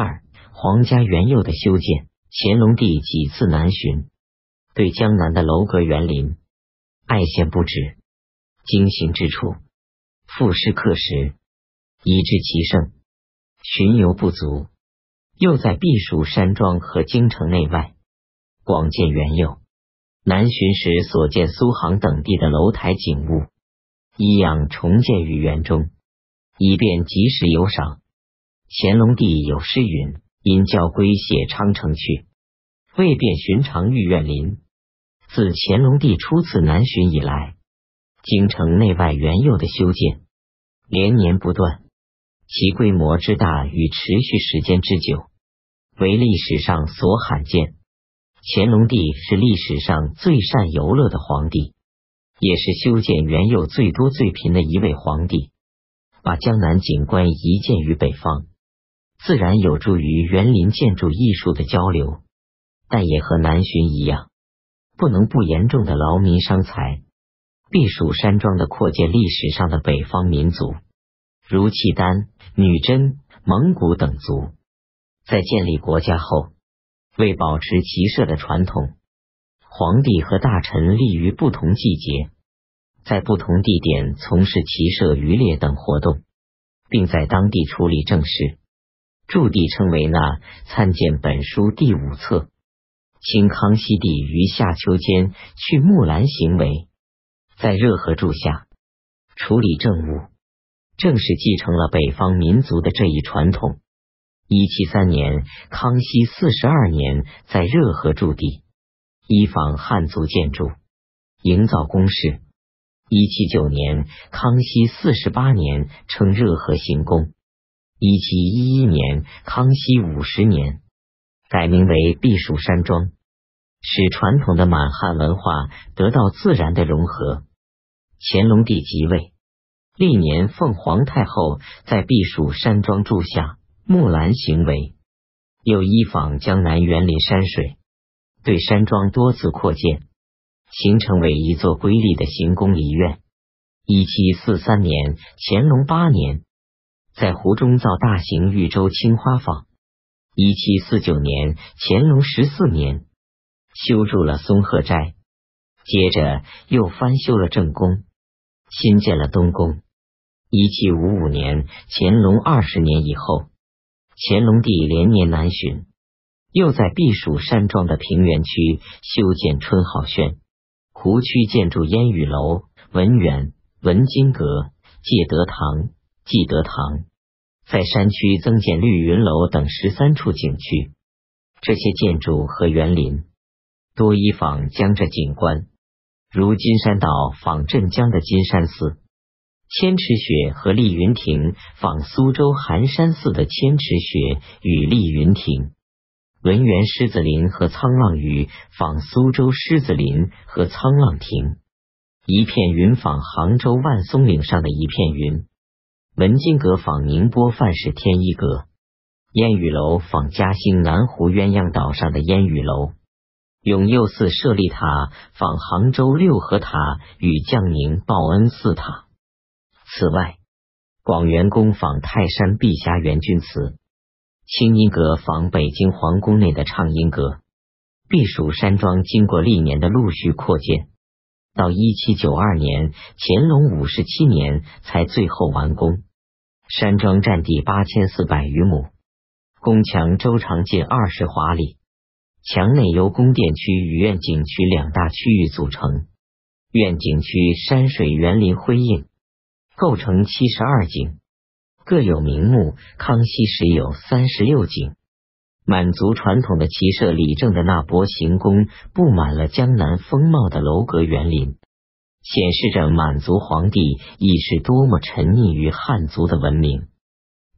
二、皇家园囿的修建。乾隆帝几次南巡，对江南的楼阁园林爱羡不止，惊行之处，赋诗刻石，以致其盛。巡游不足，又在避暑山庄和京城内外广建园囿。南巡时所见苏杭等地的楼台景物，一样重建于园中，以便及时游赏。乾隆帝有诗云：“因教归写昌城去，未便寻常御苑林。”自乾隆帝初次南巡以来，京城内外原有的修建连年不断，其规模之大与持续时间之久，为历史上所罕见。乾隆帝是历史上最善游乐的皇帝，也是修建原有最多最频的一位皇帝。把江南景观移建于北方，自然有助于园林建筑艺术的交流，但也和南巡一样，不能不严重的劳民伤财。避暑山庄的扩建，历史上的北方民族，如契丹、女真、蒙古等族，在建立国家后。为保持骑射的传统，皇帝和大臣立于不同季节，在不同地点从事骑射、渔猎等活动，并在当地处理政事。驻地称为那。参见本书第五册。清康熙帝于夏秋间去木兰行为，在热河住下处理政务，正是继承了北方民族的这一传统。一七三年，康熙四十二年，在热河驻地，依仿汉族建筑，营造宫室。一七九年，康熙四十八年，称热河行宫。一七一一年，康熙五十年，改名为避暑山庄，使传统的满汉文化得到自然的融合。乾隆帝即位，历年奉皇太后在避暑山庄住下。木兰行为又依仿江南园林山水，对山庄多次扩建，形成为一座瑰丽的行宫梨院。一七四三年，乾隆八年，在湖中造大型玉州青花坊。一七四九年，乾隆十四年，修筑了松鹤斋，接着又翻修了正宫，新建了东宫。一七五五年，乾隆二十年以后。乾隆帝连年南巡，又在避暑山庄的平原区修建春好轩，湖区建筑烟雨楼、文远、文津阁、戒德堂、济德堂，在山区增建绿云楼等十三处景区。这些建筑和园林多依仿江浙景观，如金山岛仿镇江的金山寺。千池雪和丽云亭仿苏州寒山寺的千池雪与丽云亭，文园狮子林和沧浪屿仿苏州狮子林和沧浪亭，一片云仿杭州万松岭上的一片云，文津阁仿宁波范氏天一阁，烟雨楼仿嘉兴南湖鸳鸯岛上的烟雨楼，永佑寺舍利塔仿杭州六合塔与绛宁报恩寺塔。此外，广元宫仿泰山碧霞元君祠，清音阁仿北京皇宫内的畅音阁。避暑山庄经过历年的陆续扩建，到一七九二年，乾隆五十七年才最后完工。山庄占地八千四百余亩，宫墙周长近二十华里，墙内由宫殿区与苑景区两大区域组成，苑景区山水园林辉映。构成七十二景，各有名目。康熙时有三十六景，满族传统的骑射李正的那波行宫，布满了江南风貌的楼阁园林，显示着满族皇帝已是多么沉溺于汉族的文明。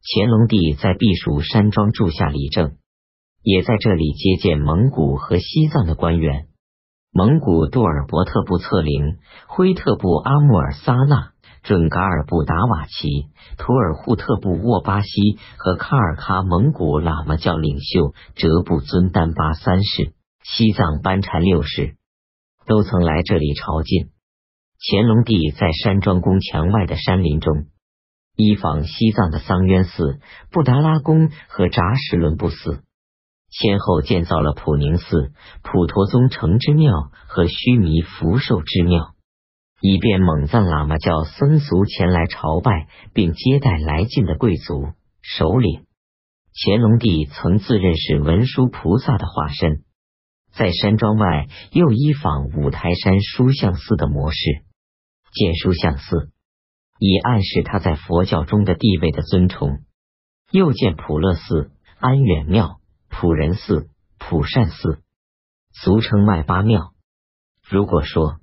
乾隆帝在避暑山庄住下李正，也在这里接见蒙古和西藏的官员。蒙古杜尔伯特部策凌、辉特部阿穆尔萨纳。准噶尔部达瓦齐、图尔扈特部沃巴西和喀尔喀蒙古喇嘛教领袖哲布尊丹巴三世、西藏班禅六世都曾来这里朝觐。乾隆帝在山庄宫墙外的山林中依仿西藏的桑渊寺、布达拉宫和扎什伦布寺，先后建造了普宁寺、普陀宗城之庙和须弥福寿之庙，以便蒙藏喇嘛教僧俗前来朝拜并接待来晋的贵族首领。乾隆帝曾自认是文殊菩萨的化身，在山庄外又依仿五台山书相寺的模式建书相寺。以暗示他在佛教中的地位的尊崇。又建普乐寺、安远庙、普仁寺、普善寺，俗称外八庙。如果说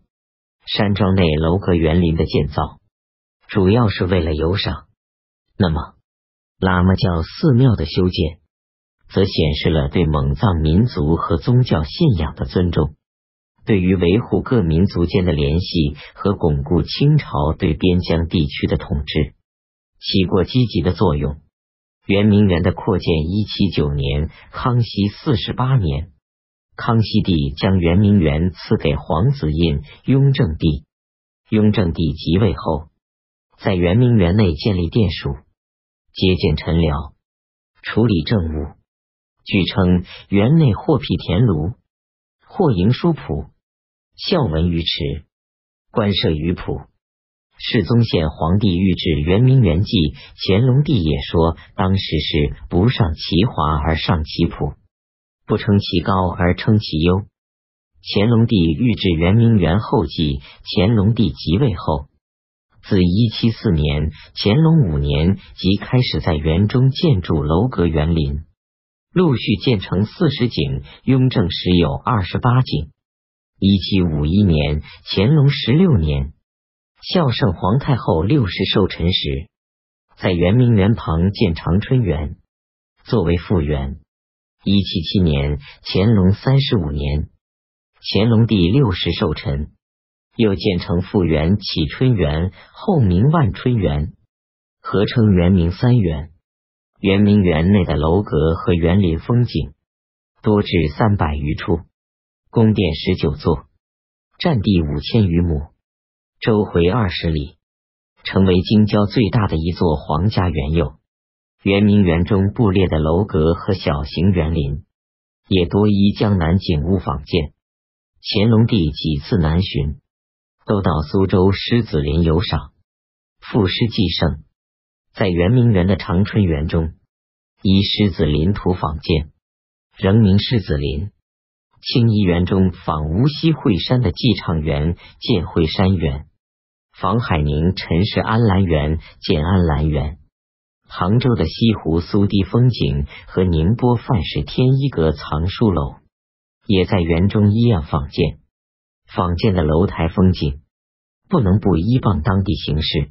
山庄内楼阁园林的建造主要是为了游赏，那么喇嘛教寺庙的修建，则显示了对蒙藏民族和宗教信仰的尊重。对于维护各民族间的联系和巩固清朝对边疆地区的统治，起过积极的作用。圆明园的扩建，一七九年，康熙四十八年，康熙帝将圆明园赐给皇子印雍正帝。雍正帝即位后，在圆明园内建立殿署，接见臣僚，处理政务。据称，园内或辟田庐，或营书谱。孝文于池，官设于浦。世宗宪皇帝御制圆明园记，乾隆帝也说，当时是不上其华而上其朴，不称其高而称其优。乾隆帝御制圆明园后记，乾隆帝即位后，自一七四年乾隆五年即开始在园中建筑楼阁园林，陆续建成四十景，雍正时有二十八景。一七五一年，乾隆十六年，孝圣皇太后六十寿辰时，在圆明园旁建长春园，作为复园。一七七年，乾隆三十五年，乾隆帝六十寿辰，又建成复园启春园，后名万春园，合称圆明三园。圆明园内的楼阁和园林风景多至三百余处。宫殿十九座，占地五千余亩，周回二十里，成为京郊最大的一座皇家园囿。圆明园中布列的楼阁和小型园林，也多依江南景物仿建。乾隆帝几次南巡，都到苏州狮子林游赏，赋诗寄胜。在圆明园的长春园中，依狮子林图仿建，仍名狮子林。清漪园中仿无锡惠山的寄畅园，建惠山园；仿海宁陈氏安澜园，建安澜园。杭州的西湖苏堤风景和宁波范氏天一阁藏书楼，也在园中一样仿建。仿建的楼台风景，不能不依傍当地形势，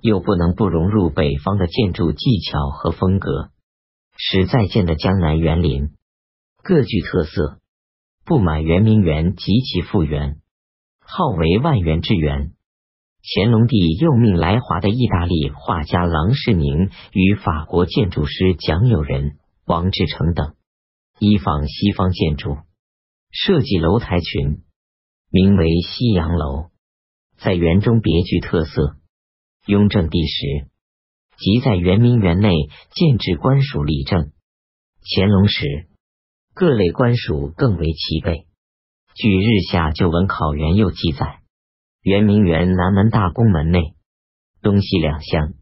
又不能不融入北方的建筑技巧和风格，使在建的江南园林各具特色。不满圆明园及其复原，号为万园之园。乾隆帝又命来华的意大利画家郎世宁与法国建筑师蒋友仁、王志成等，依仿西方建筑设计楼台群，名为西洋楼，在园中别具特色。雍正帝时，即在圆明园内建制官署立政。乾隆时。各类官署更为齐备。据《日下旧闻考原又记载，圆明园南门大宫门内，东西两厢，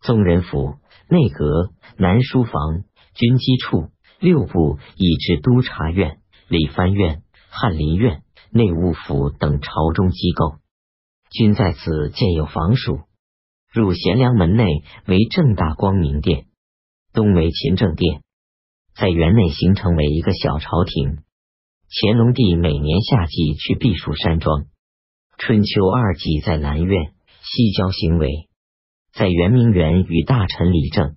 宗人府、内阁、南书房、军机处、六部，以至督察院、理藩院、翰林院、内务府等朝中机构，均在此建有房署。入贤良门内为正大光明殿，东为勤政殿。在园内形成为一个小朝廷。乾隆帝每年夏季去避暑山庄，春秋二季在南苑、西郊行为，在圆明园与大臣理政。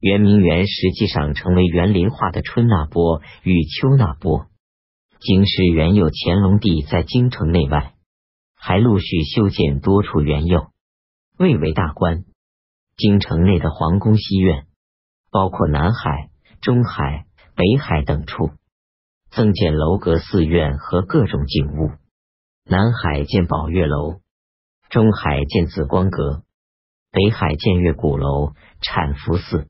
圆明园实际上成为园林化的春那波与秋那波。京师原有乾隆帝在京城内外还陆续修建多处园囿，蔚为大观。京城内的皇宫西苑，包括南海。中海、北海等处增建楼阁、寺院和各种景物。南海建宝月楼，中海建紫光阁，北海建岳鼓楼、产福寺，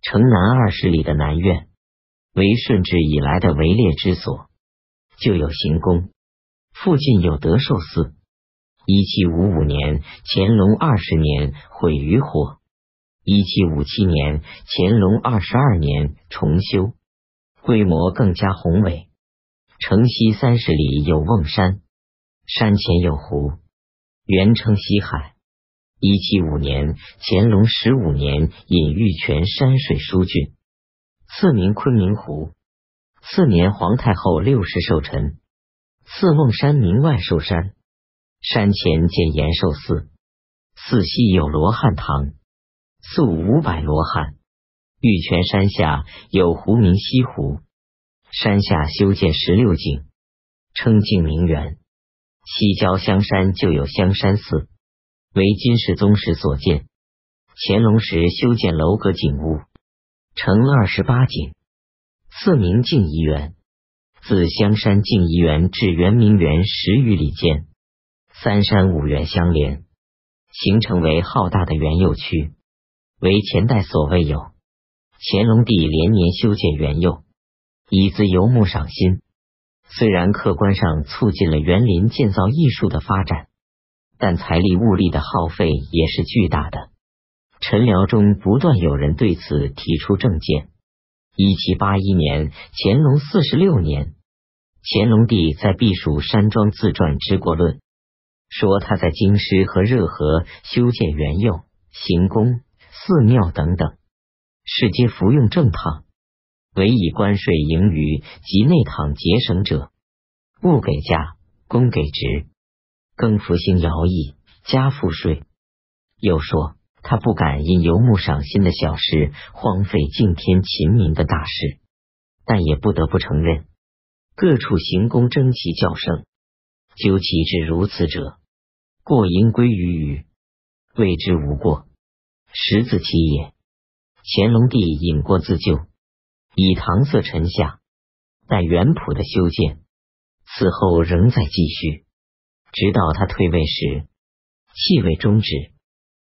城南二十里的南苑，为顺治以来的围猎之所，就有行宫。附近有德寿寺。一七五五年，乾隆二十年毁于火；一七五七年，乾隆二十二年重修，规模更加宏伟。城西三十里有瓮山，山前有湖，原称西海。一七五年，乾隆十五年引玉泉山水疏浚，赐名昆明湖。次年，皇太后六十寿辰，赐瓮山名万寿山。山前建延寿寺，寺西有罗汉堂，塑五百罗汉。玉泉山下有湖名西湖，山下修建十六井，称净明园。西郊香山就有香山寺，为金世宗时所建。乾隆时修建楼阁景物，成二十八景，寺名静怡园。自香山静怡园至圆明园十余里间。三山五园相连，形成为浩大的园囿区，为前代所未有。乾隆帝连年修建园囿，以资游牧赏心。虽然客观上促进了园林建造艺术的发展，但财力物力的耗费也是巨大的。陈辽中不断有人对此提出政见。一七八一年，乾隆四十六年，乾隆帝在避暑山庄自传之过论。说他在京师和热河修建园囿、行宫、寺庙等等，是皆服用正堂，唯以关税盈余及内堂节省者，物给价，工给职，更服兴徭役，加赋税。又说他不敢因游牧赏心的小事荒废敬天勤民的大事，但也不得不承认，各处行宫争奇较盛，究其至如此者。过盈归于余，谓之无过，实自其也。乾隆帝引过自救，以搪塞臣下，待元普的修建，此后仍在继续，直到他退位时，气味终止。